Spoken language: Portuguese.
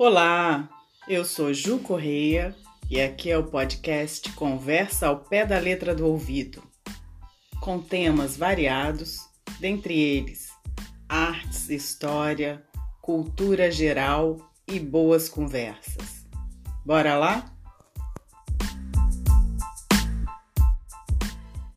Olá, eu sou Ju Correia e aqui é o podcast Conversa ao Pé da Letra do Ouvido, com temas variados, dentre eles artes, história, cultura geral e boas conversas. Bora lá?